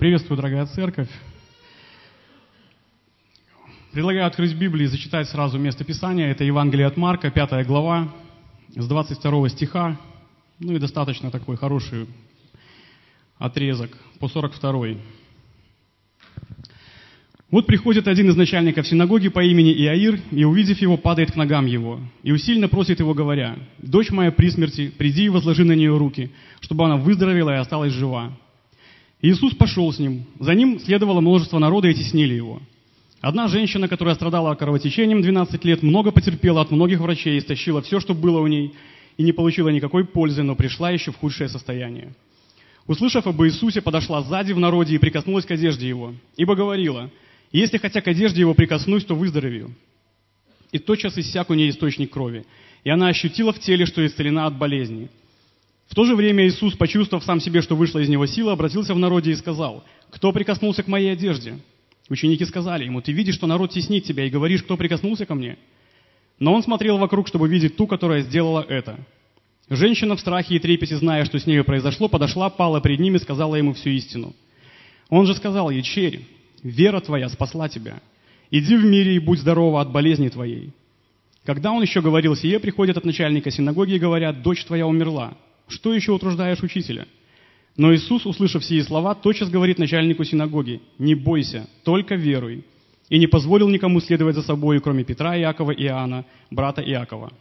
Приветствую, дорогая церковь. Предлагаю открыть Библию и зачитать сразу место Писания. Это Евангелие от Марка, 5 глава, с 22 стиха. Ну и достаточно такой хороший отрезок по 42. Вот приходит один из начальников синагоги по имени Иаир, и, увидев его, падает к ногам его, и усильно просит его, говоря, «Дочь моя при смерти, приди и возложи на нее руки, чтобы она выздоровела и осталась жива». Иисус пошел с ним. За ним следовало множество народа и теснили его. Одна женщина, которая страдала кровотечением 12 лет, много потерпела от многих врачей, истощила все, что было у ней, и не получила никакой пользы, но пришла еще в худшее состояние. Услышав об Иисусе, подошла сзади в народе и прикоснулась к одежде его, ибо говорила – если хотя к одежде его прикоснусь, то выздоровею. И тотчас иссяк у нее источник крови. И она ощутила в теле, что исцелена от болезни. В то же время Иисус, почувствовав сам себе, что вышла из него сила, обратился в народе и сказал, «Кто прикоснулся к моей одежде?» Ученики сказали ему, «Ты видишь, что народ теснит тебя, и говоришь, кто прикоснулся ко мне?» Но он смотрел вокруг, чтобы видеть ту, которая сделала это. Женщина в страхе и трепете, зная, что с нею произошло, подошла, пала перед ним и сказала ему всю истину. Он же сказал ей, «Черь, Вера твоя спасла тебя. Иди в мире и будь здорова от болезни твоей. Когда он еще говорил сие, приходят от начальника синагоги и говорят, дочь твоя умерла. Что еще утруждаешь учителя? Но Иисус, услышав сие слова, тотчас говорит начальнику синагоги, не бойся, только веруй. И не позволил никому следовать за собой, кроме Петра, Иакова и Иоанна, брата Иакова.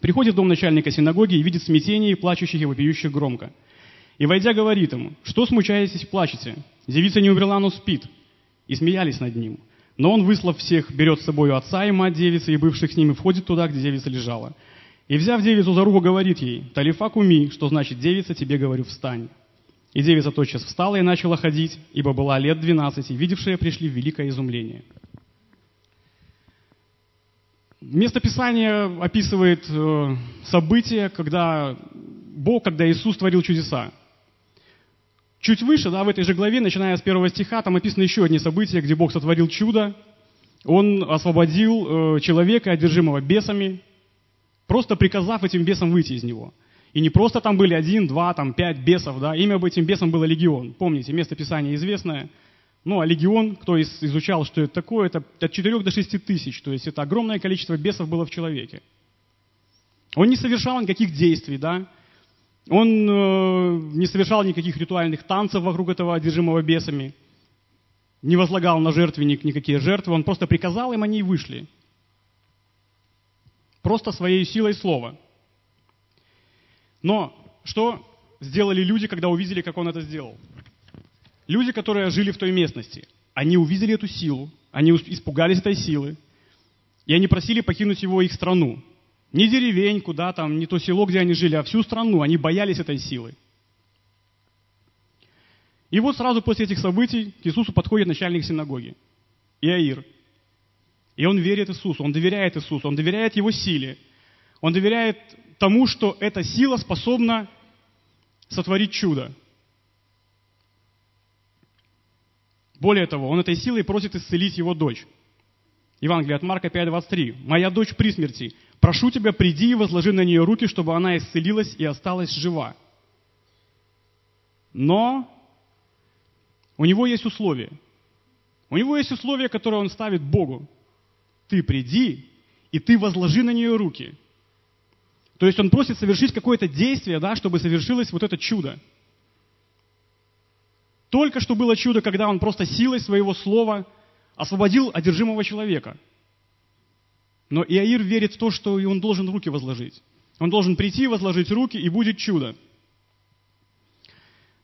Приходит в дом начальника синагоги и видит смятение и плачущих и вопиющих громко. И, войдя, говорит ему, что смущаетесь и плачете? Девица не умерла, но спит и смеялись над ним. Но он, выслав всех, берет с собой отца и мать девицы, и бывших с ними, входит туда, где девица лежала. И, взяв девицу за руку, говорит ей, «Талифа куми», что значит «девица, тебе говорю, встань». И девица тотчас встала и начала ходить, ибо была лет двенадцати, видевшие пришли в великое изумление. Место Писания описывает э, событие, когда Бог, когда Иисус творил чудеса. Чуть выше, да, в этой же главе, начиная с первого стиха, там описано еще одни события, где Бог сотворил чудо. Он освободил э, человека, одержимого бесами, просто приказав этим бесам выйти из него. И не просто там были один, два, там пять бесов, да, имя бы этим бесам было легион. Помните, место Писания известное. Ну, а легион, кто изучал, что это такое, это от 4 до 6 тысяч, то есть это огромное количество бесов было в человеке. Он не совершал никаких действий, да, он э, не совершал никаких ритуальных танцев вокруг этого одержимого бесами, не возлагал на жертвенник никакие жертвы, он просто приказал им, они и вышли. Просто своей силой слова. Но что сделали люди, когда увидели, как он это сделал? Люди, которые жили в той местности, они увидели эту силу, они испугались этой силы, и они просили покинуть его их страну. Не деревень, куда там, не то село, где они жили, а всю страну. Они боялись этой силы. И вот сразу после этих событий к Иисусу подходит начальник синагоги, Иаир. И он верит Иисусу, он доверяет Иисусу, он доверяет Его силе. Он доверяет тому, что эта сила способна сотворить чудо. Более того, он этой силой просит исцелить его дочь. Евангелие от Марка 5.23. «Моя дочь при смерти. Прошу тебя, приди и возложи на нее руки, чтобы она исцелилась и осталась жива». Но у него есть условия. У него есть условия, которые он ставит Богу. Ты приди, и ты возложи на нее руки. То есть он просит совершить какое-то действие, да, чтобы совершилось вот это чудо. Только что было чудо, когда он просто силой своего слова освободил одержимого человека. Но Иаир верит в то, что и он должен руки возложить. Он должен прийти, возложить руки, и будет чудо.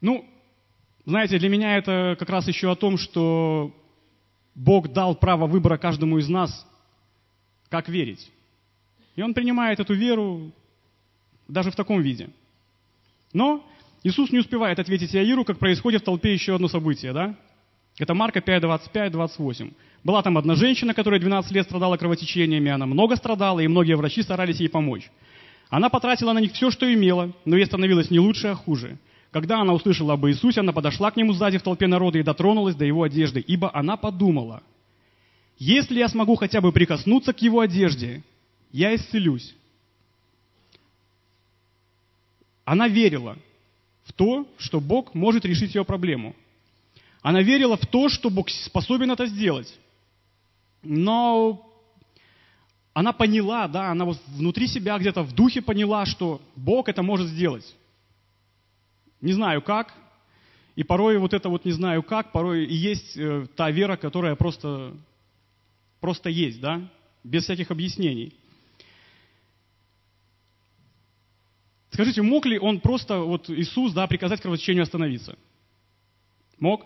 Ну, знаете, для меня это как раз еще о том, что Бог дал право выбора каждому из нас, как верить. И он принимает эту веру даже в таком виде. Но Иисус не успевает ответить Иаиру, как происходит в толпе еще одно событие, да? Это Марка 5, 25, 28. Была там одна женщина, которая 12 лет страдала кровотечениями, она много страдала, и многие врачи старались ей помочь. Она потратила на них все, что имела, но ей становилось не лучше, а хуже. Когда она услышала об Иисусе, она подошла к нему сзади в толпе народа и дотронулась до его одежды, ибо она подумала, если я смогу хотя бы прикоснуться к его одежде, я исцелюсь. Она верила в то, что Бог может решить ее проблему. Она верила в то, что Бог способен это сделать. Но она поняла, да, она вот внутри себя где-то в духе поняла, что Бог это может сделать. Не знаю как, и порой вот это вот не знаю как, порой и есть э, та вера, которая просто, просто есть, да, без всяких объяснений. Скажите, мог ли он просто, вот Иисус, да, приказать кровотечению остановиться? Мог?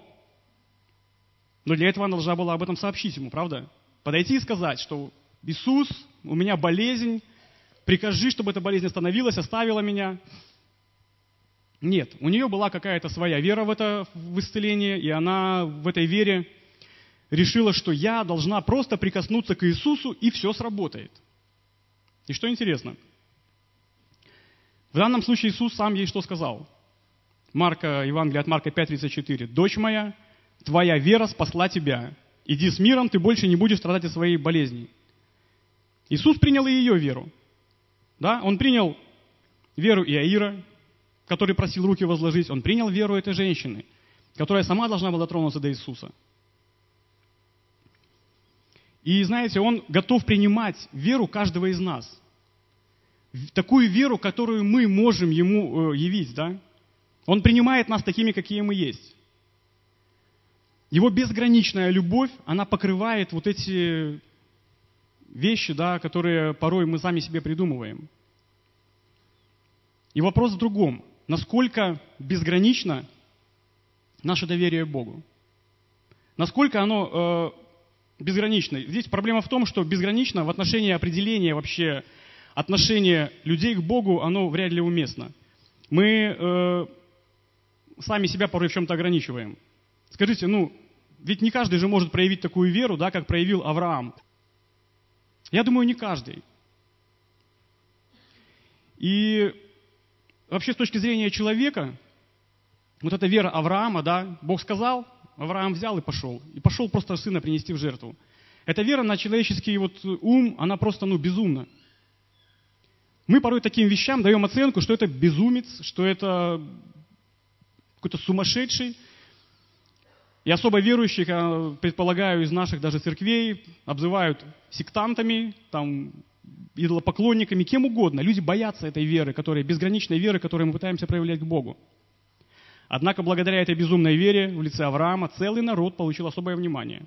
Но для этого она должна была об этом сообщить ему, правда? Подойти и сказать, что Иисус, у меня болезнь, прикажи, чтобы эта болезнь остановилась, оставила меня. Нет, у нее была какая-то своя вера в это в исцеление, и она в этой вере решила, что я должна просто прикоснуться к Иисусу, и все сработает. И что интересно, в данном случае Иисус сам ей что сказал? Марка, Евангелие от Марка 5.34. «Дочь моя, твоя вера спасла тебя. Иди с миром, ты больше не будешь страдать от своей болезни». Иисус принял и ее веру. Да? Он принял веру Иаира, который просил руки возложить. Он принял веру этой женщины, которая сама должна была дотронуться до Иисуса. И знаете, он готов принимать веру каждого из нас. Такую веру, которую мы можем ему э, явить, да? Он принимает нас такими, какие мы есть. Его безграничная любовь, она покрывает вот эти вещи, да, которые порой мы сами себе придумываем. И вопрос в другом. Насколько безгранично наше доверие Богу? Насколько оно э, безгранично? Здесь проблема в том, что безгранично в отношении определения вообще отношения людей к Богу, оно вряд ли уместно. Мы э, сами себя порой в чем-то ограничиваем. Скажите, ну, ведь не каждый же может проявить такую веру, да, как проявил Авраам. Я думаю, не каждый. И вообще с точки зрения человека, вот эта вера Авраама, да, Бог сказал, Авраам взял и пошел. И пошел просто сына принести в жертву. Эта вера на человеческий вот ум, она просто, ну, безумна. Мы порой таким вещам даем оценку, что это безумец, что это какой-то сумасшедший. И особо верующих, я предполагаю, из наших даже церквей обзывают сектантами, там, идолопоклонниками, кем угодно. Люди боятся этой веры, которая, безграничной веры, которую мы пытаемся проявлять к Богу. Однако благодаря этой безумной вере в лице Авраама целый народ получил особое внимание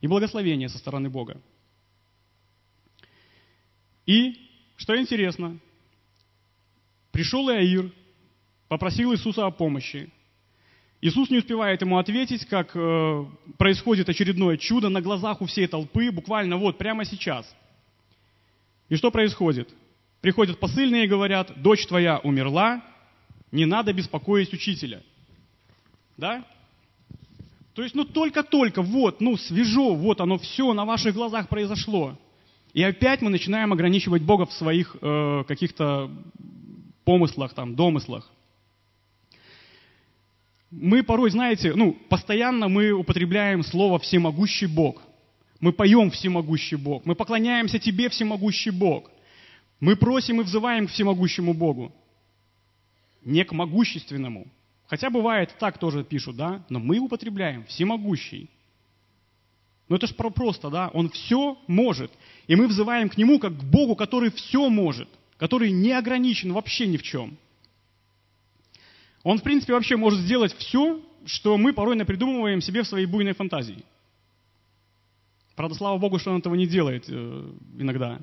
и благословение со стороны Бога. И, что интересно, пришел Иаир, попросил Иисуса о помощи. Иисус не успевает ему ответить, как э, происходит очередное чудо на глазах у всей толпы, буквально вот прямо сейчас. И что происходит? Приходят посыльные и говорят, дочь твоя умерла, не надо беспокоить учителя. Да? То есть, ну только-только, вот, ну свежо, вот оно все на ваших глазах произошло. И опять мы начинаем ограничивать Бога в своих э, каких-то помыслах, там, домыслах мы порой, знаете, ну, постоянно мы употребляем слово «всемогущий Бог». Мы поем «всемогущий Бог». Мы поклоняемся Тебе, всемогущий Бог. Мы просим и взываем к всемогущему Богу. Не к могущественному. Хотя бывает, так тоже пишут, да? Но мы употребляем «всемогущий». Ну это же просто, да? Он все может. И мы взываем к Нему как к Богу, который все может, который не ограничен вообще ни в чем. Он, в принципе, вообще может сделать все, что мы порой напридумываем себе в своей буйной фантазии. Правда, слава Богу, что он этого не делает э, иногда.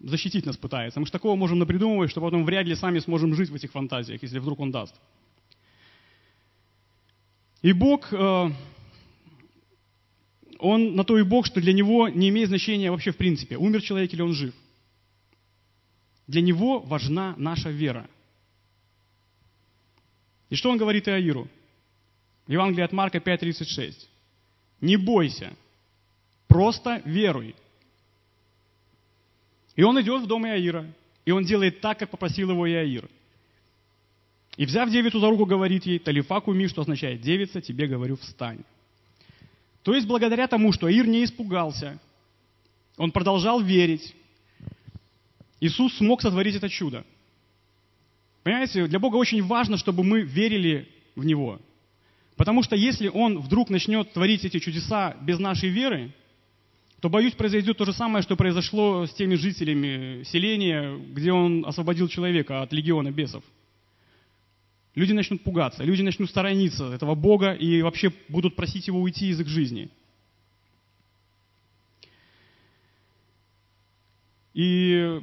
Защитить нас пытается. Мы же такого можем напридумывать, что потом вряд ли сами сможем жить в этих фантазиях, если вдруг он даст. И Бог, э, он на то и Бог, что для него не имеет значения вообще в принципе, умер человек или он жив. Для него важна наша вера – и что он говорит Иаиру? Евангелие от Марка 5.36. Не бойся, просто веруй. И он идет в дом Иаира, и он делает так, как попросил его Иаир. И взяв девицу за руку, говорит ей, талифа куми, что означает девица, тебе говорю, встань. То есть благодаря тому, что Аир не испугался, он продолжал верить, Иисус смог сотворить это чудо. Понимаете, для Бога очень важно, чтобы мы верили в Него. Потому что если он вдруг начнет творить эти чудеса без нашей веры, то, боюсь, произойдет то же самое, что произошло с теми жителями селения, где он освободил человека от легиона бесов. Люди начнут пугаться, люди начнут сторониться этого Бога и вообще будут просить его уйти из их жизни. И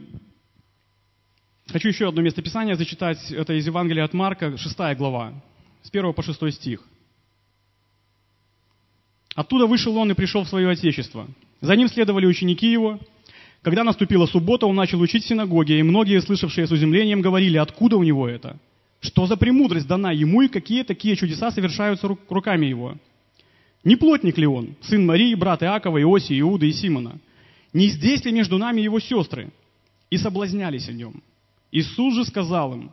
хочу еще одно местописание зачитать. Это из Евангелия от Марка, 6 глава, с 1 по 6 стих. Оттуда вышел он и пришел в свое отечество. За ним следовали ученики его. Когда наступила суббота, он начал учить в синагоге, и многие, слышавшие с изумлением, говорили, откуда у него это? Что за премудрость дана ему, и какие такие чудеса совершаются руками его? Не плотник ли он, сын Марии, брат Иакова, Иосии, Иуды и Симона? Не здесь ли между нами его сестры? И соблазнялись о нем. Иисус же сказал им,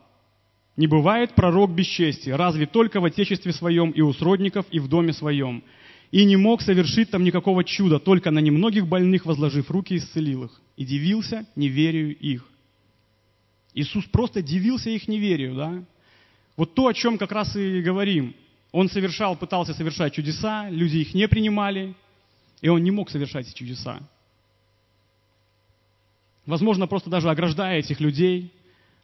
не бывает пророк без чести, разве только в отечестве своем и у сродников, и в доме своем и не мог совершить там никакого чуда, только на немногих больных, возложив руки, исцелил их. И дивился неверию их. Иисус просто дивился их неверию, да? Вот то, о чем как раз и говорим. Он совершал, пытался совершать чудеса, люди их не принимали, и он не мог совершать эти чудеса. Возможно, просто даже ограждая этих людей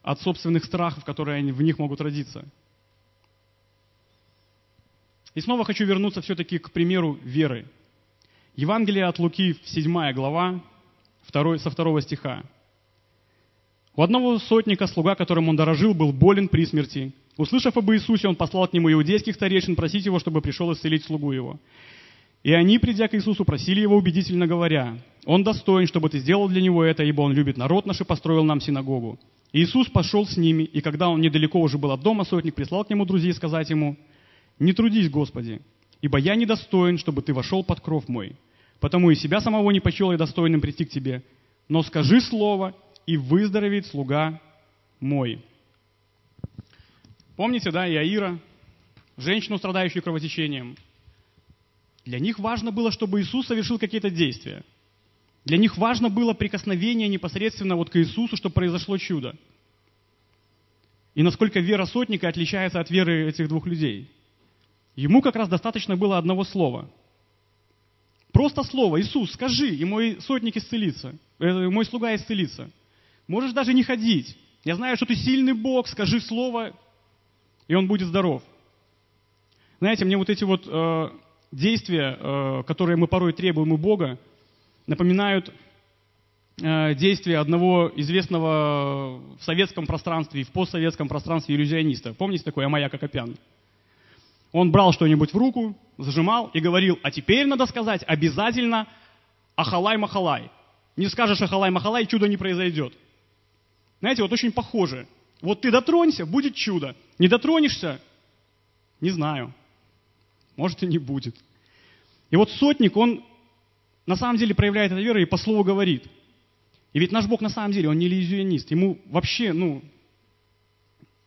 от собственных страхов, которые в них могут родиться – и снова хочу вернуться все-таки к примеру веры. Евангелие от Луки, 7 глава, 2, со 2 стиха. У одного сотника, слуга, которым он дорожил, был болен при смерти. Услышав об Иисусе, он послал к нему иудейских старейшин просить его, чтобы пришел исцелить слугу его. И они, придя к Иисусу, просили его убедительно говоря, «Он достоин, чтобы ты сделал для него это, ибо он любит народ наш и построил нам синагогу». Иисус пошел с ними, и когда он недалеко уже был от дома, сотник прислал к нему друзей сказать ему, не трудись, Господи, ибо я недостоин, чтобы Ты вошел под кров мой. Потому и себя самого не почел я достойным прийти к Тебе. Но скажи слово, и выздоровеет слуга мой. Помните, да, Иаира, женщину, страдающую кровотечением. Для них важно было, чтобы Иисус совершил какие-то действия. Для них важно было прикосновение непосредственно вот к Иисусу, чтобы произошло чудо. И насколько вера сотника отличается от веры этих двух людей – Ему как раз достаточно было одного слова. Просто слово. Иисус, скажи, и мой сотник исцелится. Э, мой слуга исцелится. Можешь даже не ходить. Я знаю, что ты сильный Бог, скажи слово, и он будет здоров. Знаете, мне вот эти вот э, действия, э, которые мы порой требуем у Бога, напоминают э, действия одного известного в советском пространстве и в постсоветском пространстве иллюзиониста. Помните такой Амая Кокопян? Он брал что-нибудь в руку, зажимал и говорил, а теперь надо сказать обязательно ахалай-махалай. Не скажешь ахалай-махалай, чудо не произойдет. Знаете, вот очень похоже. Вот ты дотронься, будет чудо. Не дотронешься, не знаю. Может и не будет. И вот сотник, он на самом деле проявляет эту веру и по слову говорит. И ведь наш Бог на самом деле, он не иллюзионист. Ему вообще, ну,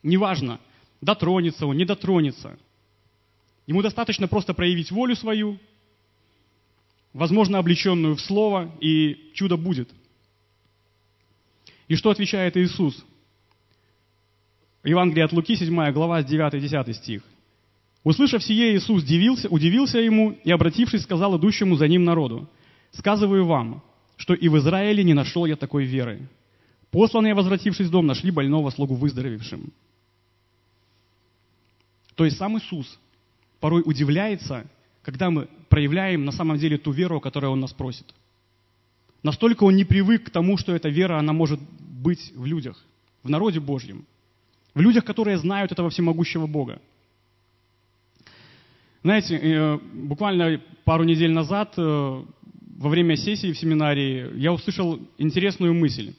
неважно, дотронется он, не дотронется. Ему достаточно просто проявить волю свою, возможно, облеченную в слово, и чудо будет. И что отвечает Иисус? Евангелие от Луки, 7 глава, с 9-10 стих. Услышав сие, Иисус удивился, удивился ему и, обратившись, сказал идущему за ним народу, «Сказываю вам, что и в Израиле не нашел я такой веры. Посланные, возвратившись в дом, нашли больного слугу выздоровевшим». То есть сам Иисус порой удивляется, когда мы проявляем на самом деле ту веру, о которой Он нас просит. Настолько Он не привык к тому, что эта вера, она может быть в людях, в народе Божьем, в людях, которые знают этого всемогущего Бога. Знаете, э, буквально пару недель назад э, во время сессии в семинарии я услышал интересную мысль.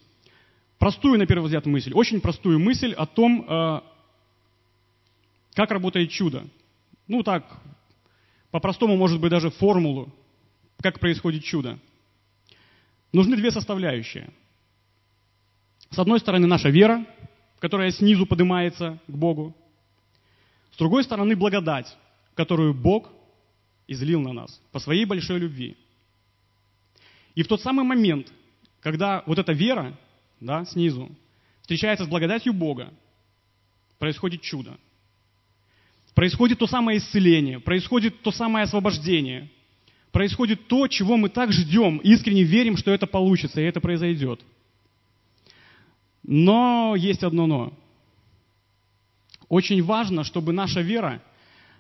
Простую, на первый взгляд, мысль. Очень простую мысль о том, э, как работает чудо ну так, по-простому, может быть, даже формулу, как происходит чудо. Нужны две составляющие. С одной стороны, наша вера, которая снизу поднимается к Богу. С другой стороны, благодать, которую Бог излил на нас по своей большой любви. И в тот самый момент, когда вот эта вера да, снизу встречается с благодатью Бога, происходит чудо. Происходит то самое исцеление, происходит то самое освобождение, происходит то, чего мы так ждем, искренне верим, что это получится, и это произойдет. Но есть одно но. Очень важно, чтобы наша вера,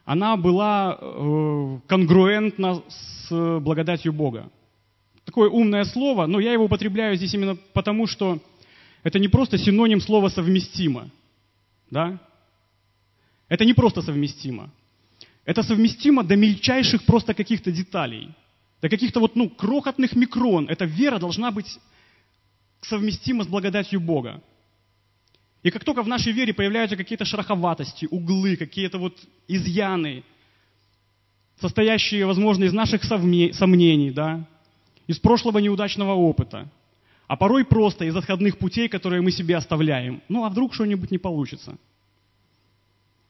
она была э, конгруентна с благодатью Бога. Такое умное слово, но я его употребляю здесь именно потому, что это не просто синоним слова «совместимо». Да? Это не просто совместимо. Это совместимо до мельчайших просто каких-то деталей. До каких-то вот, ну, крохотных микрон. Эта вера должна быть совместима с благодатью Бога. И как только в нашей вере появляются какие-то шероховатости, углы, какие-то вот изъяны, состоящие, возможно, из наших сомнений, да, из прошлого неудачного опыта, а порой просто из отходных путей, которые мы себе оставляем. Ну а вдруг что-нибудь не получится?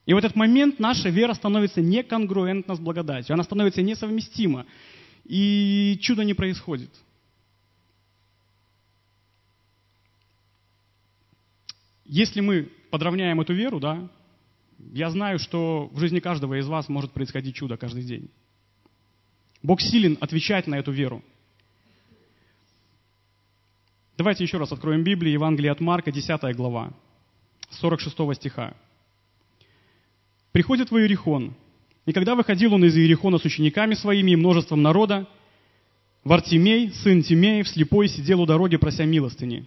И в этот момент наша вера становится неконгруентна с благодатью, она становится несовместима, и чудо не происходит. Если мы подравняем эту веру, да, я знаю, что в жизни каждого из вас может происходить чудо каждый день. Бог силен отвечать на эту веру. Давайте еще раз откроем Библию, Евангелие от Марка, 10 глава, 46 стиха. «Приходит в Иерихон, и когда выходил он из Иерихона с учениками своими и множеством народа, Вартимей, сын Тимеев, слепой, сидел у дороги, прося милостыни.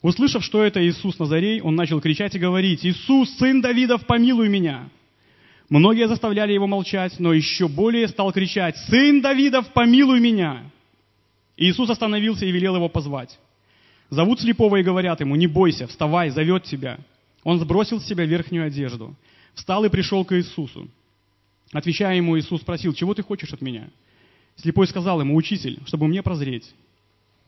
Услышав, что это Иисус Назарей, он начал кричать и говорить, «Иисус, сын Давидов, помилуй меня!» Многие заставляли его молчать, но еще более стал кричать, «Сын Давидов, помилуй меня!» Иисус остановился и велел его позвать. Зовут слепого и говорят ему, не бойся, вставай, зовет тебя. Он сбросил с себя верхнюю одежду, встал и пришел к Иисусу. Отвечая ему, Иисус спросил, чего ты хочешь от меня? Слепой сказал ему, учитель, чтобы мне прозреть.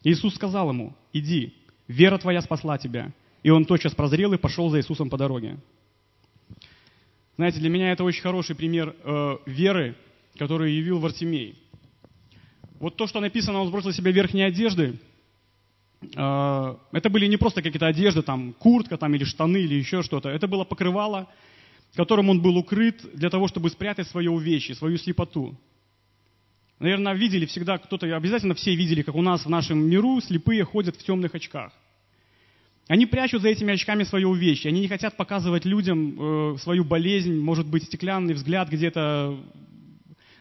Иисус сказал ему, иди, вера твоя спасла тебя. И он тотчас прозрел и пошел за Иисусом по дороге. Знаете, для меня это очень хороший пример э, веры, которую явил Вартимей. Вот то, что написано, он сбросил себе верхние одежды, э, это были не просто какие-то одежды, там, куртка там, или штаны, или еще что-то. Это было покрывало, которым он был укрыт для того, чтобы спрятать свое увечье, свою слепоту. Наверное, видели всегда, кто-то, обязательно все видели, как у нас в нашем миру слепые ходят в темных очках. Они прячут за этими очками свое увечье. Они не хотят показывать людям э, свою болезнь, может быть, стеклянный взгляд где-то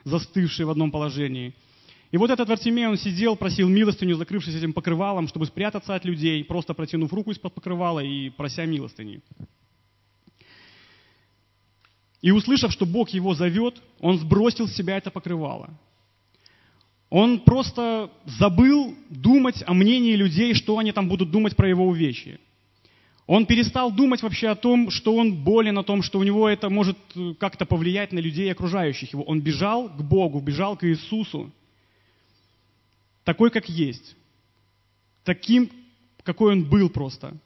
застывший в одном положении – и вот этот Вартимей, он сидел, просил милостыню, закрывшись этим покрывалом, чтобы спрятаться от людей, просто протянув руку из-под покрывала и прося милостыни. И услышав, что Бог его зовет, он сбросил с себя это покрывало. Он просто забыл думать о мнении людей, что они там будут думать про его увечье. Он перестал думать вообще о том, что он болен, о том, что у него это может как-то повлиять на людей, окружающих его. Он бежал к Богу, бежал к Иисусу такой, как есть, таким, какой он был просто.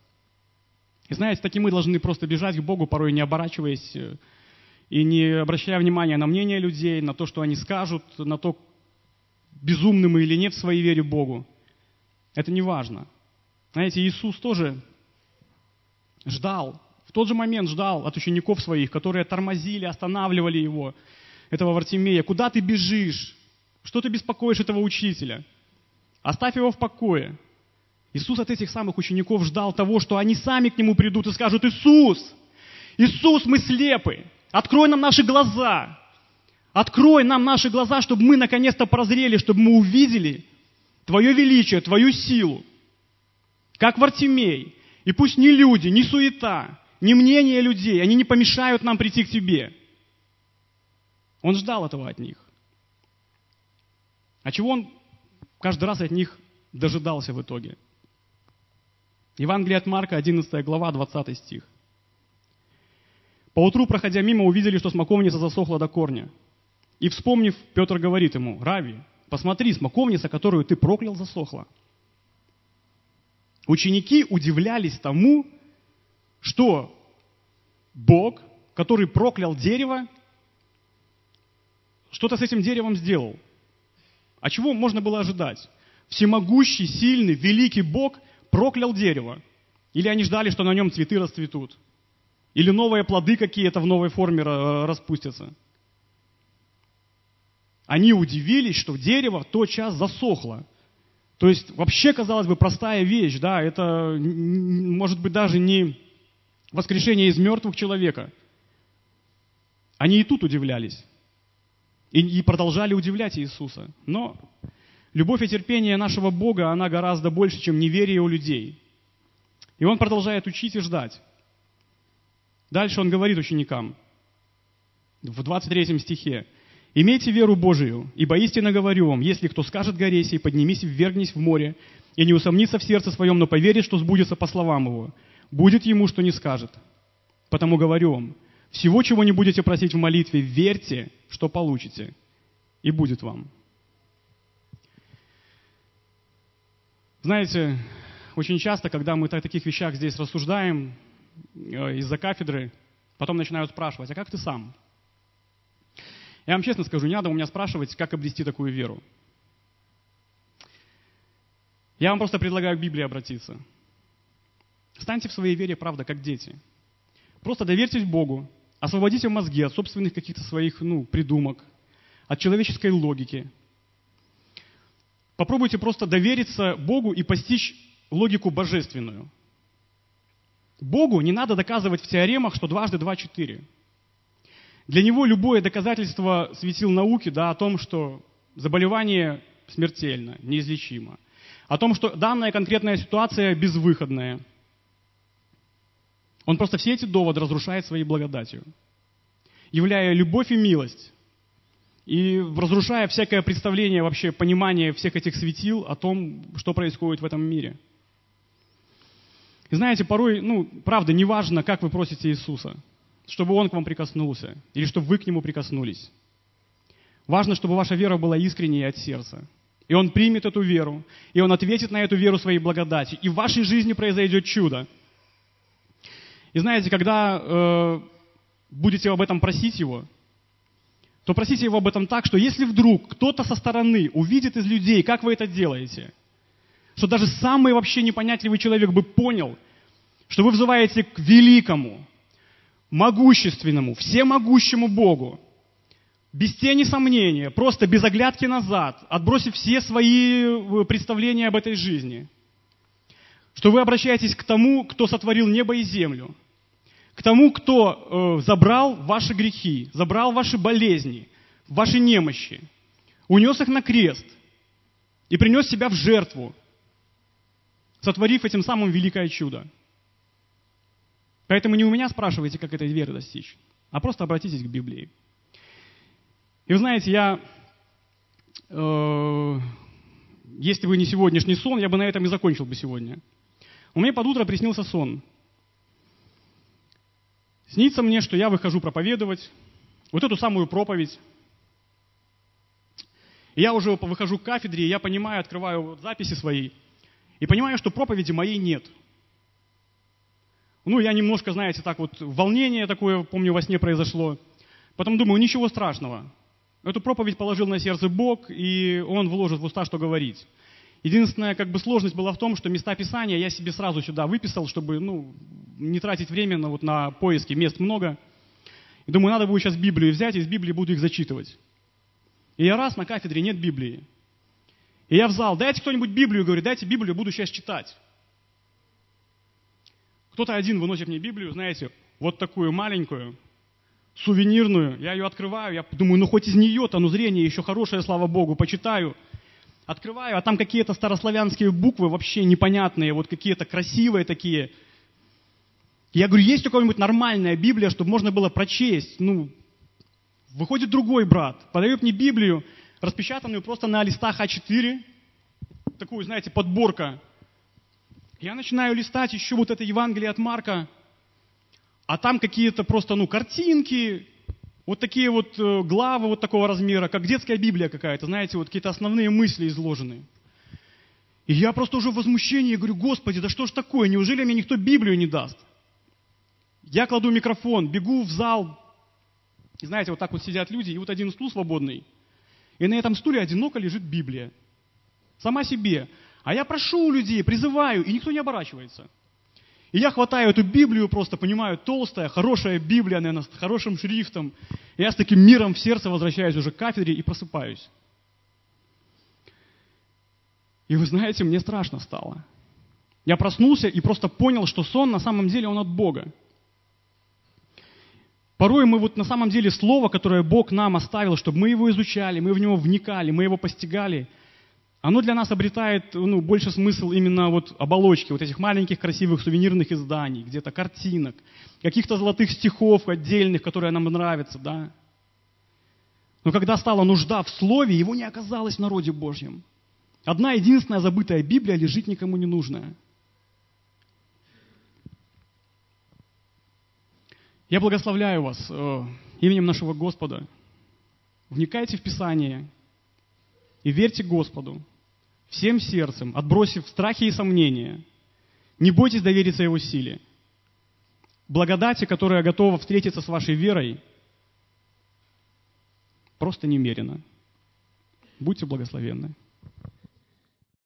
И знаете, таким мы должны просто бежать к Богу, порой не оборачиваясь э, и не обращая внимания на мнение людей, на то, что они скажут, на то, безумны мы или нет в своей вере Богу. Это не важно. Знаете, Иисус тоже ждал, в тот же момент ждал от учеников своих, которые тормозили, останавливали его, этого Вартимея. Куда ты бежишь? Что ты беспокоишь этого учителя? Оставь его в покое. Иисус от этих самых учеников ждал того, что они сами к нему придут и скажут, Иисус, Иисус, мы слепы, открой нам наши глаза, открой нам наши глаза, чтобы мы наконец-то прозрели, чтобы мы увидели Твое величие, Твою силу, как Вартимей. И пусть ни люди, ни суета, ни мнение людей, они не помешают нам прийти к Тебе. Он ждал этого от них. А чего он каждый раз от них дожидался в итоге. Евангелие от Марка, 11 глава, 20 стих. Поутру, проходя мимо, увидели, что смоковница засохла до корня. И вспомнив, Петр говорит ему, Рави, посмотри, смоковница, которую ты проклял, засохла. Ученики удивлялись тому, что Бог, который проклял дерево, что-то с этим деревом сделал. А чего можно было ожидать? Всемогущий, сильный, великий Бог проклял дерево. Или они ждали, что на нем цветы расцветут. Или новые плоды какие-то в новой форме распустятся. Они удивились, что дерево в тот час засохло. То есть вообще, казалось бы, простая вещь, да, это может быть даже не воскрешение из мертвых человека. Они и тут удивлялись. И, и продолжали удивлять Иисуса. Но любовь и терпение нашего Бога, она гораздо больше, чем неверие у людей. И Он продолжает учить и ждать. Дальше Он говорит ученикам в 23 стихе. Имейте веру Божию, ибо истинно говорю вам, если кто скажет горе сей, поднимись и ввергнись в море, и не усомнится в сердце своем, но поверит, что сбудется по словам его, будет ему, что не скажет. Потому говорю вам, всего, чего не будете просить в молитве, верьте, что получите, и будет вам. Знаете, очень часто, когда мы о таких вещах здесь рассуждаем из-за кафедры, потом начинают спрашивать, а как ты сам? Я вам честно скажу, не надо у меня спрашивать, как обрести такую веру. Я вам просто предлагаю к Библии обратиться. Станьте в своей вере, правда, как дети. Просто доверьтесь Богу, освободите мозги от собственных каких-то своих ну, придумок, от человеческой логики. Попробуйте просто довериться Богу и постичь логику божественную. Богу не надо доказывать в теоремах, что дважды два – четыре. Для него любое доказательство светил науки да, о том, что заболевание смертельно, неизлечимо. О том, что данная конкретная ситуация безвыходная. Он просто все эти доводы разрушает своей благодатью, являя любовь и милость, и разрушая всякое представление, вообще понимание всех этих светил о том, что происходит в этом мире. И знаете, порой, ну, правда, неважно, как вы просите Иисуса – чтобы Он к вам прикоснулся, или чтобы вы к Нему прикоснулись. Важно, чтобы ваша вера была искренней от сердца. И Он примет эту веру, и Он ответит на эту веру своей благодати, и в вашей жизни произойдет чудо. И знаете, когда э, будете об этом просить Его, то просите Его об этом так, что если вдруг кто-то со стороны увидит из людей, как вы это делаете, что даже самый вообще непонятливый человек бы понял, что вы взываете к великому, могущественному, всемогущему Богу, без тени сомнения, просто без оглядки назад, отбросив все свои э, представления об этой жизни, что вы обращаетесь к тому, кто сотворил небо и землю, к тому, кто э, забрал ваши грехи, забрал ваши болезни, ваши немощи, унес их на крест и принес себя в жертву, сотворив этим самым великое чудо. Поэтому не у меня спрашивайте, как этой веры достичь, а просто обратитесь к Библии. И вы знаете, я, э, если бы не сегодняшний сон, я бы на этом и закончил бы сегодня. У меня под утро приснился сон. Снится мне, что я выхожу проповедовать, вот эту самую проповедь. Я уже выхожу к кафедре, и я понимаю, открываю записи свои, и понимаю, что проповеди моей нет – ну, я немножко, знаете, так вот, волнение такое, помню, во сне произошло. Потом думаю, ничего страшного. Эту проповедь положил на сердце Бог, и Он вложит в уста, что говорить. Единственная как бы сложность была в том, что места Писания я себе сразу сюда выписал, чтобы ну, не тратить время на, вот, на поиски, мест много. И думаю, надо будет сейчас Библию взять, и из Библии буду их зачитывать. И я раз на кафедре нет Библии. И я в зал, дайте кто-нибудь Библию, говорю, дайте Библию, буду сейчас читать. Кто-то один выносит мне Библию, знаете, вот такую маленькую, сувенирную. Я ее открываю, я думаю, ну хоть из нее-то, ну зрение еще хорошее, слава Богу, почитаю. Открываю, а там какие-то старославянские буквы вообще непонятные, вот какие-то красивые такие. Я говорю, есть у кого-нибудь нормальная Библия, чтобы можно было прочесть? Ну, выходит другой брат, подает мне Библию, распечатанную просто на листах А4, такую, знаете, подборка. Я начинаю листать еще вот это Евангелие от Марка, а там какие-то просто, ну, картинки, вот такие вот э, главы вот такого размера, как детская Библия какая-то, знаете, вот какие-то основные мысли изложены. И я просто уже в возмущении говорю, Господи, да что ж такое, неужели мне никто Библию не даст? Я кладу микрофон, бегу в зал, и знаете, вот так вот сидят люди, и вот один стул свободный, и на этом стуле одиноко лежит Библия. Сама себе. А я прошу у людей, призываю, и никто не оборачивается. И я хватаю эту Библию, просто понимаю, толстая, хорошая Библия, наверное, с хорошим шрифтом. И я с таким миром в сердце возвращаюсь уже к кафедре и просыпаюсь. И вы знаете, мне страшно стало. Я проснулся и просто понял, что сон на самом деле он от Бога. Порой мы вот на самом деле слово, которое Бог нам оставил, чтобы мы его изучали, мы в него вникали, мы его постигали, оно для нас обретает ну, больше смысл именно вот оболочки, вот этих маленьких красивых сувенирных изданий, где-то картинок, каких-то золотых стихов отдельных, которые нам нравятся, да. Но когда стала нужда в слове, его не оказалось в народе Божьем. Одна единственная забытая Библия лежит никому не нужная. Я благословляю вас э, именем нашего Господа. Вникайте в Писание и верьте Господу всем сердцем, отбросив страхи и сомнения. Не бойтесь довериться Его силе. Благодати, которая готова встретиться с вашей верой, просто немерено. Будьте благословенны.